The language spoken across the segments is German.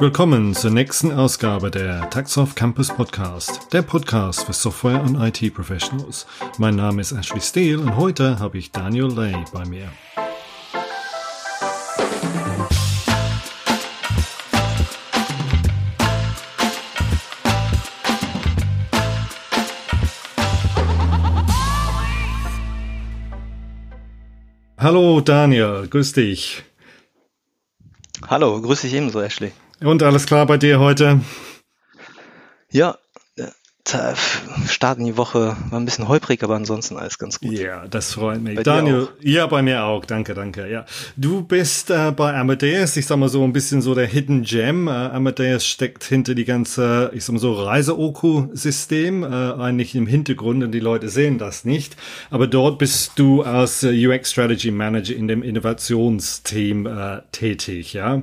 Willkommen zur nächsten Ausgabe der Taxoff Campus Podcast, der Podcast für Software- und IT-Professionals. Mein Name ist Ashley Steele und heute habe ich Daniel Lay bei mir. Hallo Daniel, grüß dich. Hallo, grüß dich ebenso, Ashley. Und alles klar bei dir heute? Ja, Start in die Woche war ein bisschen holprig, aber ansonsten alles ganz gut. Ja, das freut mich. Bei Daniel, ja, bei mir auch. Danke, danke. Ja, du bist äh, bei Amadeus, ich sag mal so ein bisschen so der Hidden Gem. Äh, Amadeus steckt hinter die ganze, ich sag mal so Reise-Oku-System, äh, eigentlich im Hintergrund und die Leute sehen das nicht. Aber dort bist du als äh, UX Strategy Manager in dem Innovationsteam äh, tätig, ja.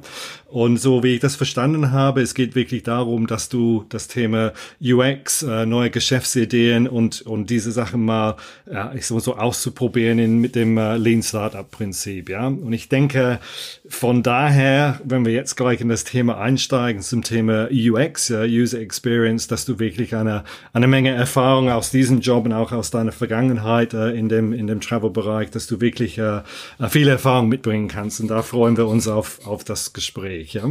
Und so wie ich das verstanden habe, es geht wirklich darum, dass du das Thema UX, äh, neue Geschäftsideen und, und diese Sachen mal, ja, ich sag mal so auszuprobieren in, mit dem äh, Lean Startup Prinzip, ja. Und ich denke, von daher, wenn wir jetzt gleich in das Thema einsteigen zum Thema UX, ja, User Experience, dass du wirklich eine, eine Menge Erfahrung aus diesem Job und auch aus deiner Vergangenheit äh, in dem, in dem Travel-Bereich, dass du wirklich äh, viel Erfahrung mitbringen kannst. Und da freuen wir uns auf, auf das Gespräch. Gespräch. Ja?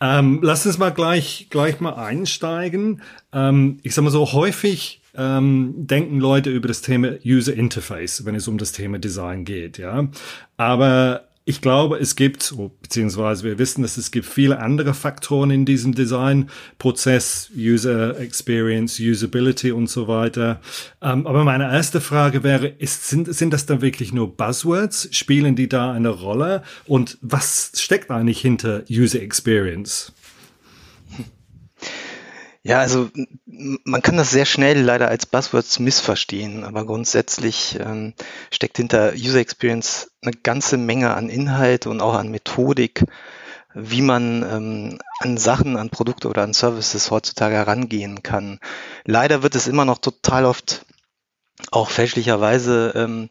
Ähm, lass uns mal gleich, gleich mal einsteigen. Ähm, ich sag mal so, häufig ähm, denken Leute über das Thema User Interface, wenn es um das Thema Design geht, ja. Aber ich glaube, es gibt, beziehungsweise wir wissen, dass es gibt viele andere Faktoren in diesem Designprozess, User Experience, Usability und so weiter. Ähm, aber meine erste Frage wäre, ist, sind, sind das dann wirklich nur Buzzwords? Spielen die da eine Rolle? Und was steckt eigentlich hinter User Experience? Ja, also man kann das sehr schnell leider als Buzzwords missverstehen, aber grundsätzlich ähm, steckt hinter User Experience eine ganze Menge an Inhalt und auch an Methodik, wie man ähm, an Sachen, an Produkte oder an Services heutzutage herangehen kann. Leider wird es immer noch total oft auch fälschlicherweise ähm,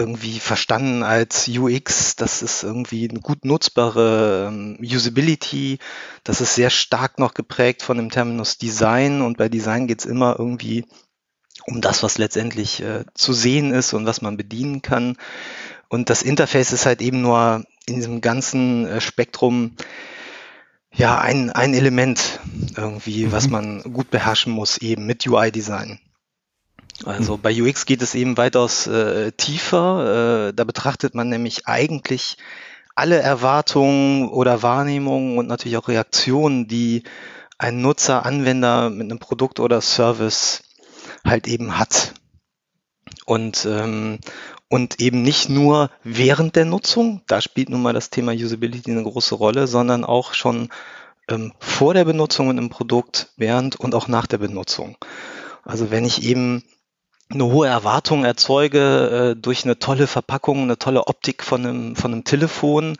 irgendwie verstanden als UX. Das ist irgendwie eine gut nutzbare ähm, Usability. Das ist sehr stark noch geprägt von dem Terminus Design und bei Design geht's immer irgendwie um das, was letztendlich äh, zu sehen ist und was man bedienen kann. Und das Interface ist halt eben nur in diesem ganzen äh, Spektrum ja ein, ein Element irgendwie, mhm. was man gut beherrschen muss, eben mit UI-Design. Also bei UX geht es eben weitaus äh, tiefer. Äh, da betrachtet man nämlich eigentlich alle Erwartungen oder Wahrnehmungen und natürlich auch Reaktionen, die ein Nutzer, Anwender mit einem Produkt oder Service halt eben hat. Und, ähm, und eben nicht nur während der Nutzung, da spielt nun mal das Thema Usability eine große Rolle, sondern auch schon ähm, vor der Benutzung mit einem Produkt, während und auch nach der Benutzung. Also wenn ich eben eine hohe Erwartung erzeuge äh, durch eine tolle Verpackung, eine tolle Optik von einem, von einem Telefon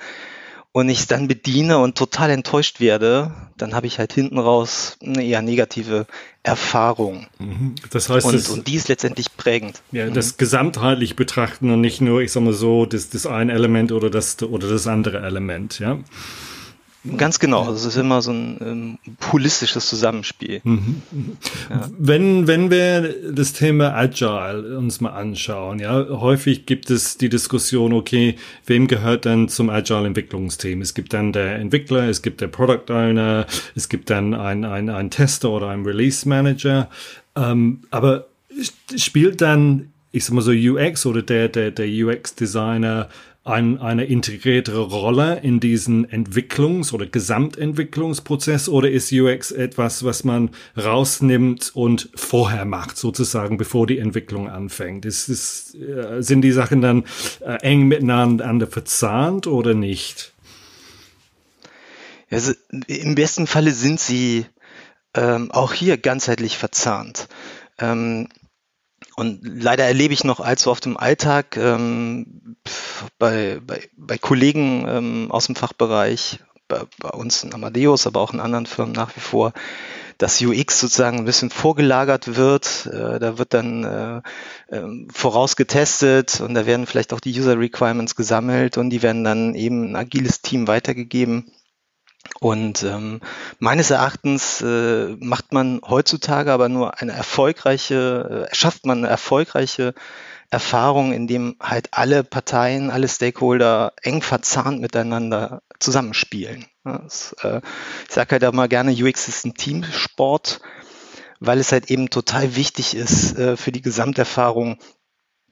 und ich es dann bediene und total enttäuscht werde, dann habe ich halt hinten raus eine eher negative Erfahrung. Mhm. Das heißt, und, das, und die ist letztendlich prägend. Ja, mhm. das gesamtheitlich betrachten und nicht nur, ich sag mal so, das, das ein Element oder das, oder das andere Element, ja. Ganz genau, also es ist immer so ein ähm, holistisches Zusammenspiel. Mhm. Ja. Wenn, wenn wir das Thema Agile uns mal anschauen, ja, häufig gibt es die Diskussion, okay, wem gehört denn zum Agile-Entwicklungsteam? Es gibt dann der Entwickler, es gibt der Product Owner, es gibt dann ein, ein, ein Tester oder ein Release Manager. Ähm, aber spielt dann, ich sag mal so, UX oder der, der, der UX-Designer ein, eine integriertere Rolle in diesen Entwicklungs- oder Gesamtentwicklungsprozess oder ist UX etwas, was man rausnimmt und vorher macht, sozusagen, bevor die Entwicklung anfängt? Ist, ist, äh, sind die Sachen dann äh, eng miteinander verzahnt oder nicht? Also, Im besten Falle sind sie ähm, auch hier ganzheitlich verzahnt. Ähm, und leider erlebe ich noch allzu oft im Alltag ähm, bei, bei, bei Kollegen ähm, aus dem Fachbereich, bei, bei uns in Amadeus, aber auch in anderen Firmen nach wie vor, dass UX sozusagen ein bisschen vorgelagert wird. Äh, da wird dann äh, äh, vorausgetestet und da werden vielleicht auch die User Requirements gesammelt und die werden dann eben ein agiles Team weitergegeben. Und ähm, meines Erachtens äh, macht man heutzutage aber nur eine erfolgreiche, äh, schafft man eine erfolgreiche Erfahrung, in dem halt alle Parteien, alle Stakeholder eng verzahnt miteinander zusammenspielen. Das, äh, ich sage halt auch mal gerne, UX ist ein Teamsport, weil es halt eben total wichtig ist äh, für die Gesamterfahrung,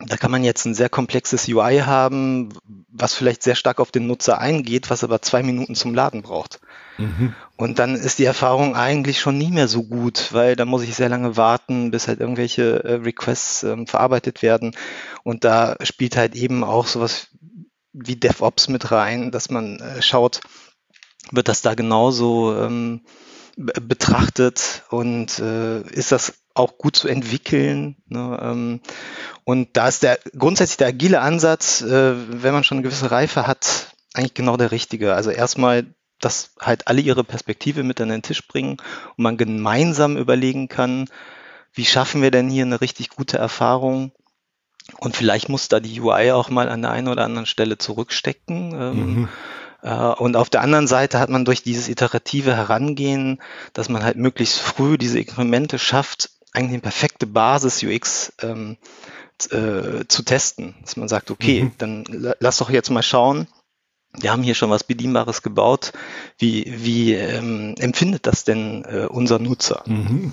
da kann man jetzt ein sehr komplexes UI haben, was vielleicht sehr stark auf den Nutzer eingeht, was aber zwei Minuten zum Laden braucht. Mhm. Und dann ist die Erfahrung eigentlich schon nie mehr so gut, weil da muss ich sehr lange warten, bis halt irgendwelche äh, Requests ähm, verarbeitet werden. Und da spielt halt eben auch sowas wie DevOps mit rein, dass man äh, schaut, wird das da genauso ähm, betrachtet und äh, ist das auch gut zu entwickeln. Ne? Ähm, und da ist der grundsätzlich der agile Ansatz, äh, wenn man schon eine gewisse Reife hat, eigentlich genau der richtige. Also erstmal, dass halt alle ihre Perspektive mit an den Tisch bringen und man gemeinsam überlegen kann, wie schaffen wir denn hier eine richtig gute Erfahrung? Und vielleicht muss da die UI auch mal an der einen oder anderen Stelle zurückstecken. Ähm, mhm. Äh, und auf der anderen Seite hat man durch dieses iterative Herangehen, dass man halt möglichst früh diese Inkremente schafft, eigentlich eine perfekte Basis UX ähm, äh, zu testen. Dass man sagt, okay, mhm. dann lass doch jetzt mal schauen. Wir haben hier schon was Bedienbares gebaut. Wie, wie ähm, empfindet das denn äh, unser Nutzer? Mhm.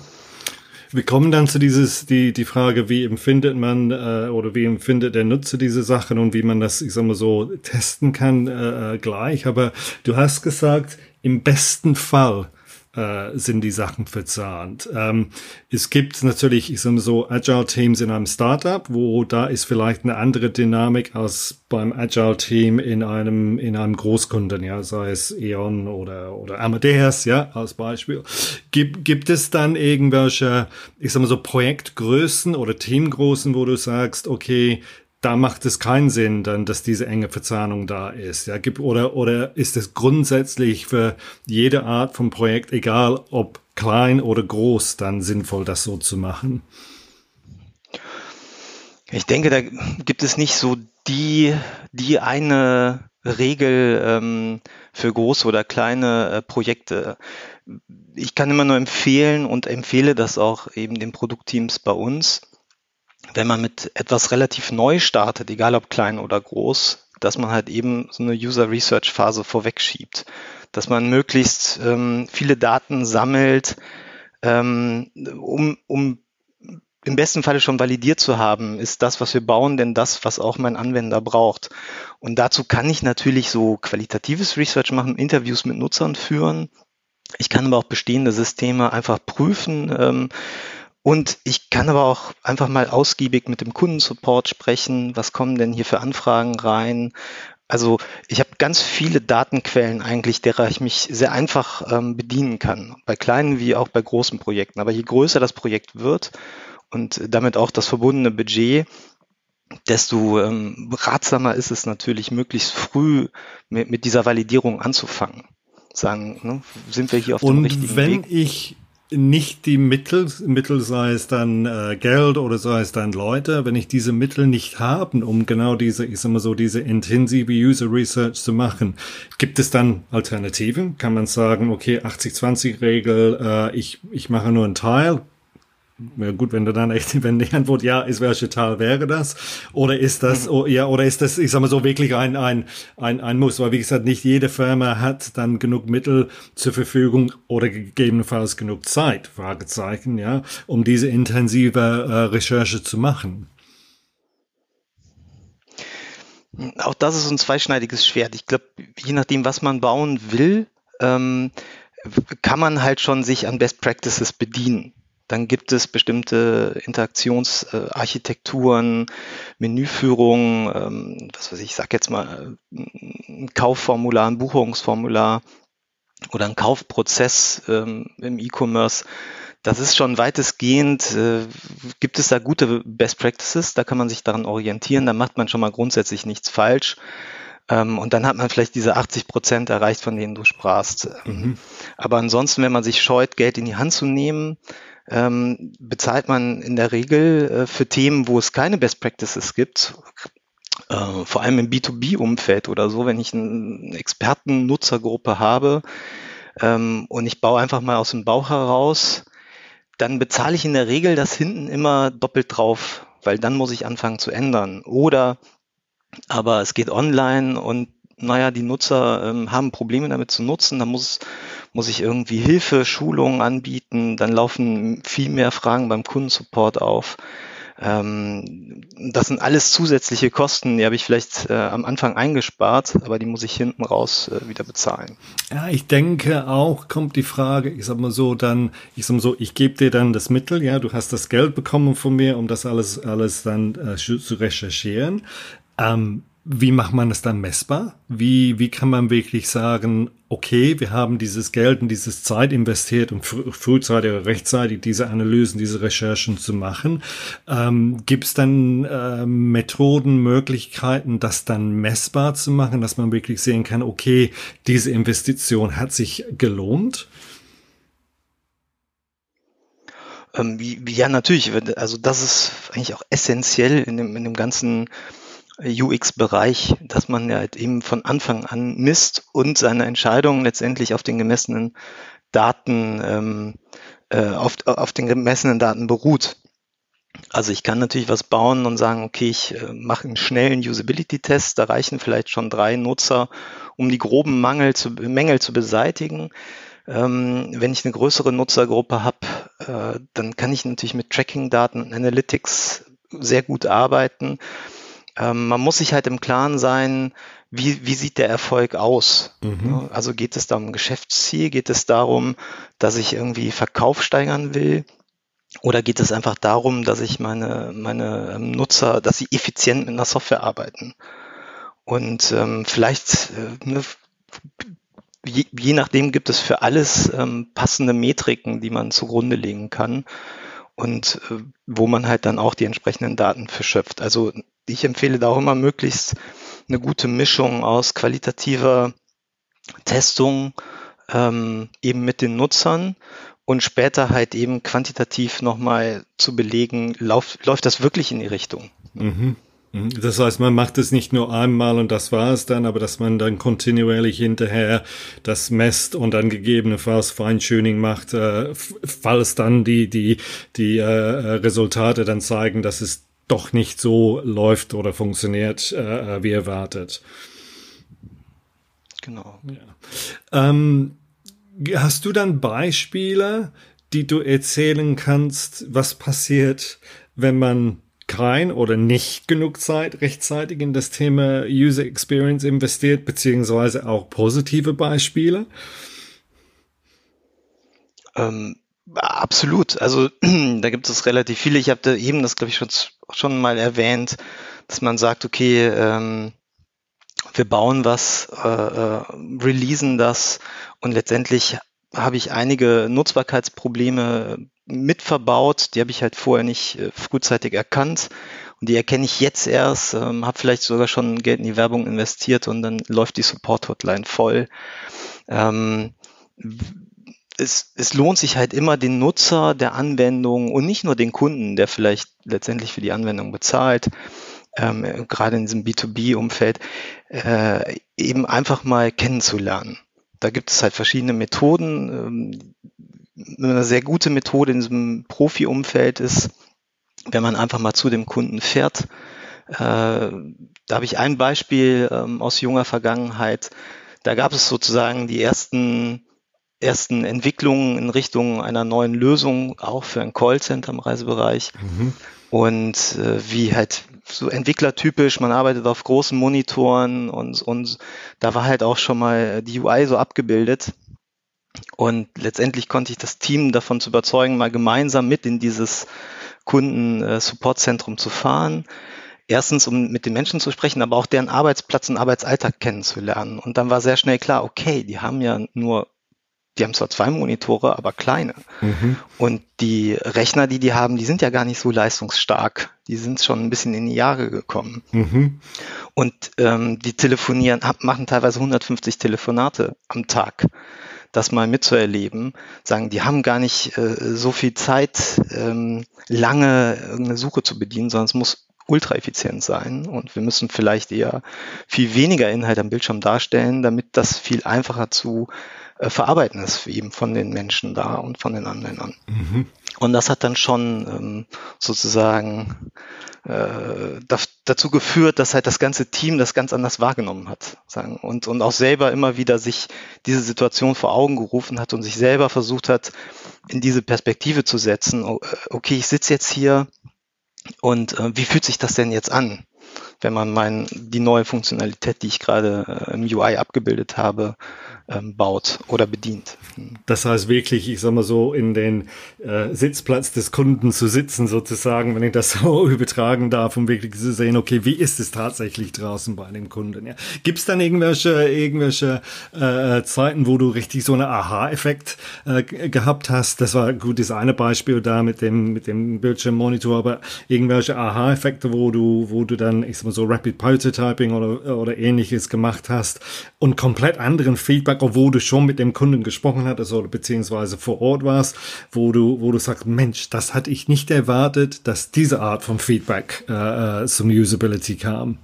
Wir kommen dann zu dieses, die, die Frage, wie empfindet man äh, oder wie empfindet der Nutzer diese Sachen und wie man das, ich sag mal so, testen kann äh, äh gleich. Aber du hast gesagt, im besten Fall äh, sind die Sachen verzahnt. Ähm, es gibt natürlich, ich sag mal so, Agile-Teams in einem Startup, wo da ist vielleicht eine andere Dynamik als beim Agile-Team in einem, in einem Großkunden, ja, sei es E.ON oder, oder Amadeus, ja, als Beispiel. Gibt, gibt es dann irgendwelche, ich sag mal so, Projektgrößen oder Teamgrößen, wo du sagst, okay, da macht es keinen Sinn, dann, dass diese enge Verzahnung da ist. Ja, gibt, oder, oder ist es grundsätzlich für jede Art von Projekt, egal ob klein oder groß, dann sinnvoll, das so zu machen? Ich denke, da gibt es nicht so die, die eine Regel ähm, für große oder kleine äh, Projekte. Ich kann immer nur empfehlen und empfehle das auch eben den Produktteams bei uns, wenn man mit etwas relativ neu startet, egal ob klein oder groß, dass man halt eben so eine User Research Phase vorwegschiebt, dass man möglichst ähm, viele Daten sammelt, ähm, um, um im besten Falle schon validiert zu haben, ist das, was wir bauen, denn das, was auch mein Anwender braucht. Und dazu kann ich natürlich so qualitatives Research machen, Interviews mit Nutzern führen. Ich kann aber auch bestehende Systeme einfach prüfen. Ähm, und ich kann aber auch einfach mal ausgiebig mit dem Kundensupport sprechen. Was kommen denn hier für Anfragen rein? Also ich habe ganz viele Datenquellen eigentlich, derer ich mich sehr einfach ähm, bedienen kann, bei kleinen wie auch bei großen Projekten. Aber je größer das Projekt wird und damit auch das verbundene Budget, desto ähm, ratsamer ist es natürlich, möglichst früh mit, mit dieser Validierung anzufangen. Sagen, ne, sind wir hier auf und dem richtigen Weg? Und wenn ich nicht die Mittel, Mittel sei es dann äh, Geld oder sei es dann Leute, wenn ich diese Mittel nicht haben, um genau diese, ich sag mal so, diese intensive User Research zu machen, gibt es dann Alternativen? Kann man sagen, okay, 80-20-Regel, äh, ich, ich mache nur einen Teil, ja gut, wenn du dann echt, wenn die Antwort ja ist, welche Teil wäre das? Oder ist das, mhm. ja, oder ist das, ich sag mal so, wirklich ein, ein, ein, ein Muss? Weil wie gesagt, nicht jede Firma hat dann genug Mittel zur Verfügung oder gegebenenfalls genug Zeit, Fragezeichen, ja, um diese intensive äh, Recherche zu machen. Auch das ist ein zweischneidiges Schwert. Ich glaube, je nachdem, was man bauen will, ähm, kann man halt schon sich an Best Practices bedienen. Dann gibt es bestimmte Interaktionsarchitekturen, Menüführung, ähm, was weiß ich, ich sag jetzt mal ein Kaufformular, ein Buchungsformular oder ein Kaufprozess ähm, im E-Commerce. Das ist schon weitestgehend, äh, gibt es da gute Best Practices, da kann man sich daran orientieren, da macht man schon mal grundsätzlich nichts falsch. Ähm, und dann hat man vielleicht diese 80 Prozent erreicht, von denen du sprachst. Mhm. Aber ansonsten, wenn man sich scheut, Geld in die Hand zu nehmen, ähm, bezahlt man in der Regel äh, für Themen, wo es keine Best Practices gibt, äh, vor allem im B2B-Umfeld oder so, wenn ich eine Experten-Nutzergruppe habe, ähm, und ich baue einfach mal aus dem Bauch heraus, dann bezahle ich in der Regel das hinten immer doppelt drauf, weil dann muss ich anfangen zu ändern. Oder aber es geht online und naja, die Nutzer ähm, haben Probleme damit zu nutzen, da muss, muss ich irgendwie Hilfe, Schulungen anbieten, dann laufen viel mehr Fragen beim Kundensupport auf. Ähm, das sind alles zusätzliche Kosten, die habe ich vielleicht äh, am Anfang eingespart, aber die muss ich hinten raus äh, wieder bezahlen. Ja, ich denke auch kommt die Frage, ich sag mal so, dann, ich sag mal so, ich gebe dir dann das Mittel, ja, du hast das Geld bekommen von mir, um das alles, alles dann äh, zu recherchieren. Ähm, wie macht man es dann messbar? Wie, wie kann man wirklich sagen, okay, wir haben dieses Geld und dieses Zeit investiert, um fr frühzeitig oder rechtzeitig diese Analysen, diese Recherchen zu machen? Ähm, Gibt es dann äh, Methoden, Möglichkeiten, das dann messbar zu machen, dass man wirklich sehen kann, okay, diese Investition hat sich gelohnt? Ähm, ja, natürlich. Also das ist eigentlich auch essentiell in dem, in dem ganzen UX-Bereich, dass man ja halt eben von Anfang an misst und seine Entscheidungen letztendlich auf den gemessenen Daten, ähm, äh, auf, auf den gemessenen Daten beruht. Also ich kann natürlich was bauen und sagen, okay, ich äh, mache einen schnellen Usability-Test, da reichen vielleicht schon drei Nutzer, um die groben Mangel zu, Mängel zu beseitigen. Ähm, wenn ich eine größere Nutzergruppe habe, äh, dann kann ich natürlich mit Tracking-Daten und Analytics sehr gut arbeiten ähm, man muss sich halt im Klaren sein, wie, wie sieht der Erfolg aus? Mhm. Also geht es da um Geschäftsziel? Geht es darum, dass ich irgendwie Verkauf steigern will? Oder geht es einfach darum, dass ich meine, meine ähm, Nutzer, dass sie effizient mit einer Software arbeiten? Und ähm, vielleicht, äh, ne, je, je nachdem gibt es für alles ähm, passende Metriken, die man zugrunde legen kann und äh, wo man halt dann auch die entsprechenden Daten verschöpft. Also ich empfehle da auch immer möglichst eine gute Mischung aus qualitativer Testung ähm, eben mit den Nutzern und später halt eben quantitativ nochmal zu belegen, lauf, läuft das wirklich in die Richtung. Mhm. mhm. Das heißt, man macht es nicht nur einmal und das war es dann, aber dass man dann kontinuierlich hinterher das messt und dann gegebenenfalls Feintuning macht, äh, falls dann die, die, die äh, Resultate dann zeigen, dass es doch nicht so läuft oder funktioniert, äh, wie erwartet. Genau. Ja. Ähm, hast du dann Beispiele, die du erzählen kannst, was passiert, wenn man kein oder nicht genug Zeit rechtzeitig in das Thema User Experience investiert, beziehungsweise auch positive Beispiele? Ähm, absolut. Also da gibt es relativ viele. Ich habe eben das, glaube ich, schon schon mal erwähnt, dass man sagt, okay, ähm, wir bauen was, äh, äh, releasen das und letztendlich habe ich einige Nutzbarkeitsprobleme mit verbaut, die habe ich halt vorher nicht äh, frühzeitig erkannt und die erkenne ich jetzt erst, ähm, habe vielleicht sogar schon Geld in die Werbung investiert und dann läuft die Support-Hotline voll. Ähm, es, es lohnt sich halt immer den Nutzer der Anwendung und nicht nur den Kunden, der vielleicht letztendlich für die Anwendung bezahlt, ähm, gerade in diesem B2B-Umfeld, äh, eben einfach mal kennenzulernen. Da gibt es halt verschiedene Methoden. Ähm, eine sehr gute Methode in diesem Profi-Umfeld ist, wenn man einfach mal zu dem Kunden fährt. Äh, da habe ich ein Beispiel ähm, aus junger Vergangenheit. Da gab es sozusagen die ersten ersten Entwicklungen in Richtung einer neuen Lösung, auch für ein Callcenter im Reisebereich. Mhm. Und äh, wie halt so entwicklertypisch, man arbeitet auf großen Monitoren und, und da war halt auch schon mal die UI so abgebildet. Und letztendlich konnte ich das Team davon zu überzeugen, mal gemeinsam mit in dieses Kunden-Support-Zentrum äh, zu fahren. Erstens, um mit den Menschen zu sprechen, aber auch deren Arbeitsplatz und Arbeitsalltag kennenzulernen. Und dann war sehr schnell klar, okay, die haben ja nur die haben zwar zwei Monitore, aber kleine. Mhm. Und die Rechner, die die haben, die sind ja gar nicht so leistungsstark. Die sind schon ein bisschen in die Jahre gekommen. Mhm. Und ähm, die telefonieren, machen teilweise 150 Telefonate am Tag. Das mal mitzuerleben, sagen, die haben gar nicht äh, so viel Zeit, ähm, lange irgendeine Suche zu bedienen, sondern es muss ultra effizient sein und wir müssen vielleicht eher viel weniger Inhalt am Bildschirm darstellen, damit das viel einfacher zu äh, verarbeiten ist, eben von den Menschen da und von den Anwendern. Mhm. Und das hat dann schon ähm, sozusagen äh, dazu geführt, dass halt das ganze Team das ganz anders wahrgenommen hat. Sagen. Und, und auch selber immer wieder sich diese Situation vor Augen gerufen hat und sich selber versucht hat, in diese Perspektive zu setzen. Äh, okay, ich sitze jetzt hier und äh, wie fühlt sich das denn jetzt an? Wenn man mein, die neue Funktionalität, die ich gerade äh, im UI abgebildet habe, ähm, baut oder bedient. Das heißt wirklich, ich sag mal so, in den äh, Sitzplatz des Kunden zu sitzen sozusagen, wenn ich das so übertragen darf, um wirklich zu sehen, okay, wie ist es tatsächlich draußen bei dem Kunden? Ja. Gibt es dann irgendwelche, irgendwelche äh, Zeiten, wo du richtig so einen Aha-Effekt äh, gehabt hast? Das war gut, das eine Beispiel da mit dem, mit dem Bildschirmmonitor, aber irgendwelche Aha-Effekte, wo du, wo du dann, ich sag mal so Rapid Prototyping oder, oder ähnliches gemacht hast und komplett anderen Feedback, obwohl du schon mit dem Kunden gesprochen hattest oder beziehungsweise vor Ort warst, wo du, wo du sagst, Mensch, das hatte ich nicht erwartet, dass diese Art von Feedback äh, äh zum Usability kam.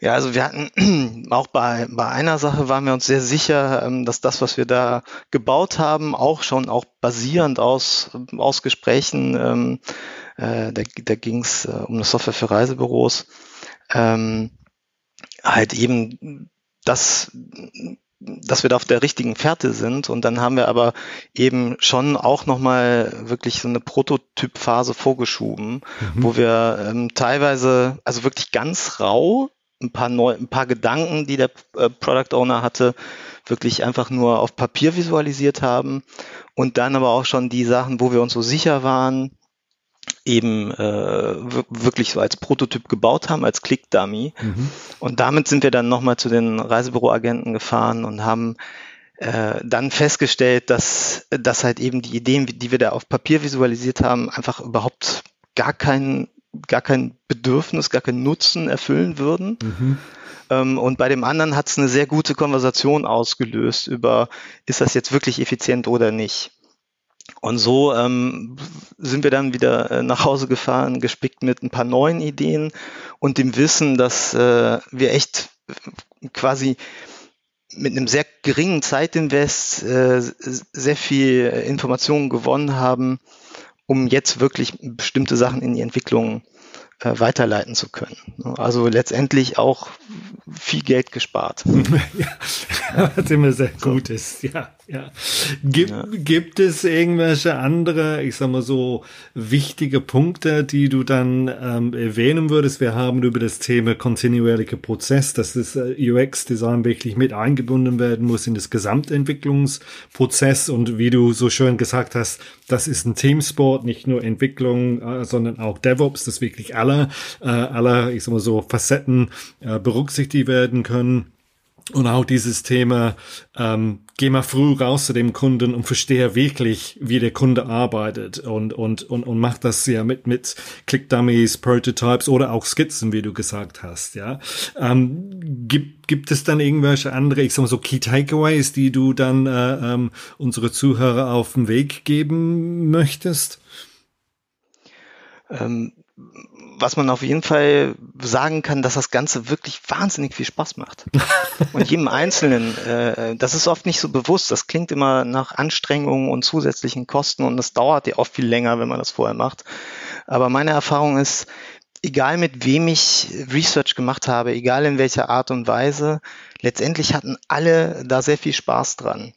Ja, also wir hatten auch bei, bei einer Sache waren wir uns sehr sicher, ähm, dass das, was wir da gebaut haben, auch schon auch basierend aus, aus Gesprächen ähm, äh, da da ging es äh, um eine Software für Reisebüros, ähm, halt eben das dass wir da auf der richtigen Fährte sind. Und dann haben wir aber eben schon auch nochmal wirklich so eine Prototypphase vorgeschoben, mhm. wo wir ähm, teilweise, also wirklich ganz rau, ein paar neu, ein paar Gedanken, die der äh, Product Owner hatte, wirklich einfach nur auf Papier visualisiert haben. Und dann aber auch schon die Sachen, wo wir uns so sicher waren, eben äh, wirklich so als Prototyp gebaut haben, als Click-Dummy. Mhm. Und damit sind wir dann nochmal zu den Reisebüroagenten gefahren und haben äh, dann festgestellt, dass, dass halt eben die Ideen, die wir da auf Papier visualisiert haben, einfach überhaupt gar kein, gar kein Bedürfnis, gar keinen Nutzen erfüllen würden. Mhm. Ähm, und bei dem anderen hat es eine sehr gute Konversation ausgelöst über, ist das jetzt wirklich effizient oder nicht. Und so ähm, sind wir dann wieder äh, nach Hause gefahren, gespickt mit ein paar neuen Ideen und dem Wissen, dass äh, wir echt quasi mit einem sehr geringen Zeitinvest äh, sehr viel Informationen gewonnen haben, um jetzt wirklich bestimmte Sachen in die Entwicklung äh, weiterleiten zu können. Also letztendlich auch viel Geld gespart. ja, was immer sehr gut ist, ja. Ja. Gibt, ja. gibt es irgendwelche andere, ich sag mal so, wichtige Punkte, die du dann ähm, erwähnen würdest? Wir haben über das Thema kontinuierlicher Prozess, dass das äh, UX-Design wirklich mit eingebunden werden muss in das Gesamtentwicklungsprozess und wie du so schön gesagt hast, das ist ein Teamsport, nicht nur Entwicklung, äh, sondern auch DevOps, dass wirklich alle, äh, alle, ich sag mal so, Facetten äh, berücksichtigt werden können. Und auch dieses Thema, ähm, geh mal früh raus zu dem Kunden und verstehe wirklich, wie der Kunde arbeitet und, und, und, und mach das ja mit, mit Click-Dummies, Prototypes oder auch Skizzen, wie du gesagt hast, ja. Ähm, gibt, gibt es dann irgendwelche andere, ich sag mal so Key Takeaways, die du dann äh, ähm, unsere Zuhörer auf den Weg geben möchtest? Ähm was man auf jeden Fall sagen kann, dass das Ganze wirklich wahnsinnig viel Spaß macht. Und jedem Einzelnen, äh, das ist oft nicht so bewusst. Das klingt immer nach Anstrengungen und zusätzlichen Kosten und das dauert ja oft viel länger, wenn man das vorher macht. Aber meine Erfahrung ist, egal mit wem ich Research gemacht habe, egal in welcher Art und Weise, letztendlich hatten alle da sehr viel Spaß dran.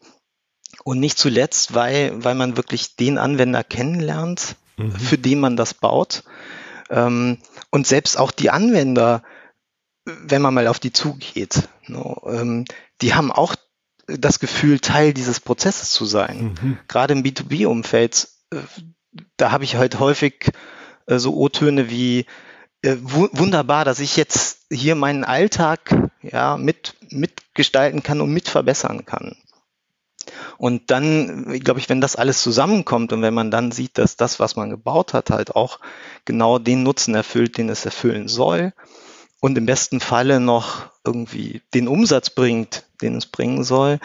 Und nicht zuletzt, weil, weil man wirklich den Anwender kennenlernt, mhm. für den man das baut ähm, und selbst auch die Anwender, wenn man mal auf die zugeht, no, ähm, die haben auch das Gefühl, Teil dieses Prozesses zu sein. Mhm. Gerade im B2B-Umfeld, äh, da habe ich halt häufig äh, so O-Töne wie äh, wunderbar, dass ich jetzt hier meinen Alltag ja mit mitgestalten kann und mit verbessern kann. Und dann, glaube ich, wenn das alles zusammenkommt und wenn man dann sieht, dass das, was man gebaut hat, halt auch genau den Nutzen erfüllt, den es erfüllen soll und im besten Falle noch irgendwie den Umsatz bringt, den es bringen soll,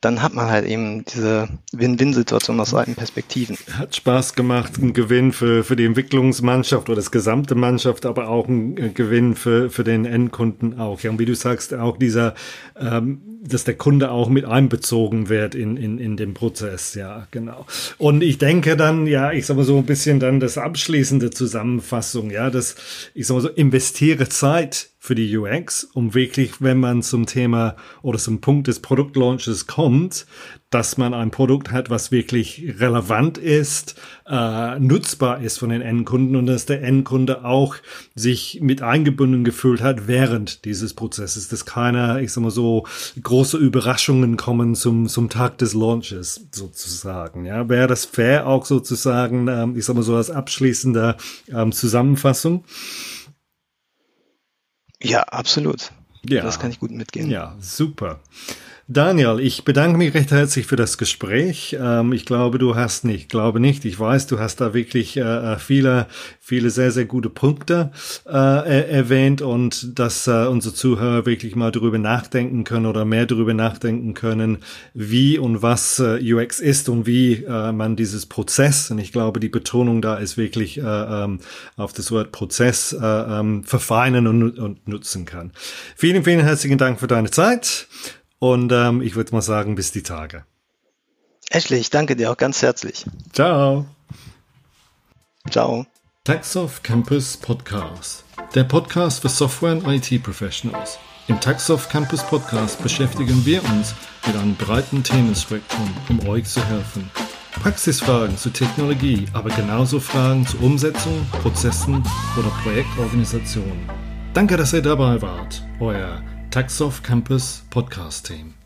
dann hat man halt eben diese Win-Win-Situation aus allen Perspektiven. Hat Spaß gemacht, ein Gewinn für, für die Entwicklungsmannschaft oder das gesamte Mannschaft, aber auch ein Gewinn für, für den Endkunden auch. Ja, und wie du sagst, auch dieser, ähm, dass der Kunde auch mit einbezogen wird in, in, in den Prozess, ja, genau. Und ich denke dann, ja, ich sag mal so ein bisschen dann das abschließende Zusammenfassung, ja, das, ich sag mal so, investiere Zeit für die UX, um wirklich, wenn man zum Thema oder zum Punkt des Produktlaunches kommt, dass man ein Produkt hat, was wirklich relevant ist, äh, nutzbar ist von den Endkunden und dass der Endkunde auch sich mit eingebunden gefühlt hat während dieses Prozesses, dass keine, ich sag mal so, große Überraschungen kommen zum, zum Tag des Launches sozusagen. Ja, wäre das fair auch sozusagen, ähm, ich sag mal so als abschließende ähm, Zusammenfassung? Ja, absolut. Ja. Das kann ich gut mitgehen. Ja, super. Daniel, ich bedanke mich recht herzlich für das Gespräch. Ähm, ich glaube, du hast nicht, glaube nicht, ich weiß, du hast da wirklich äh, äh viele, viele sehr, sehr gute Punkte äh, erwähnt und dass unsere Zuhörer wirklich mal darüber nachdenken können oder mehr darüber nachdenken können, wie und was UX ist und wie man dieses Prozess, und ich glaube, die Betonung da ist wirklich äh, ähm, auf das Wort Prozess äh, ähm, verfeinern und, und nutzen kann. Vielen, vielen herzlichen Dank für deine Zeit. Und ähm, ich würde mal sagen, bis die Tage. Ashley, ich danke dir auch ganz herzlich. Ciao. Ciao. Taxoff Campus Podcast. Der Podcast für Software und IT Professionals. Im Taxoff Campus Podcast beschäftigen wir uns mit einem breiten Themenspektrum, um euch zu helfen. Praxisfragen zu Technologie, aber genauso Fragen zur Umsetzung, Prozessen oder Projektorganisation. Danke, dass ihr dabei wart. Euer Taxoff Campus Podcast Team.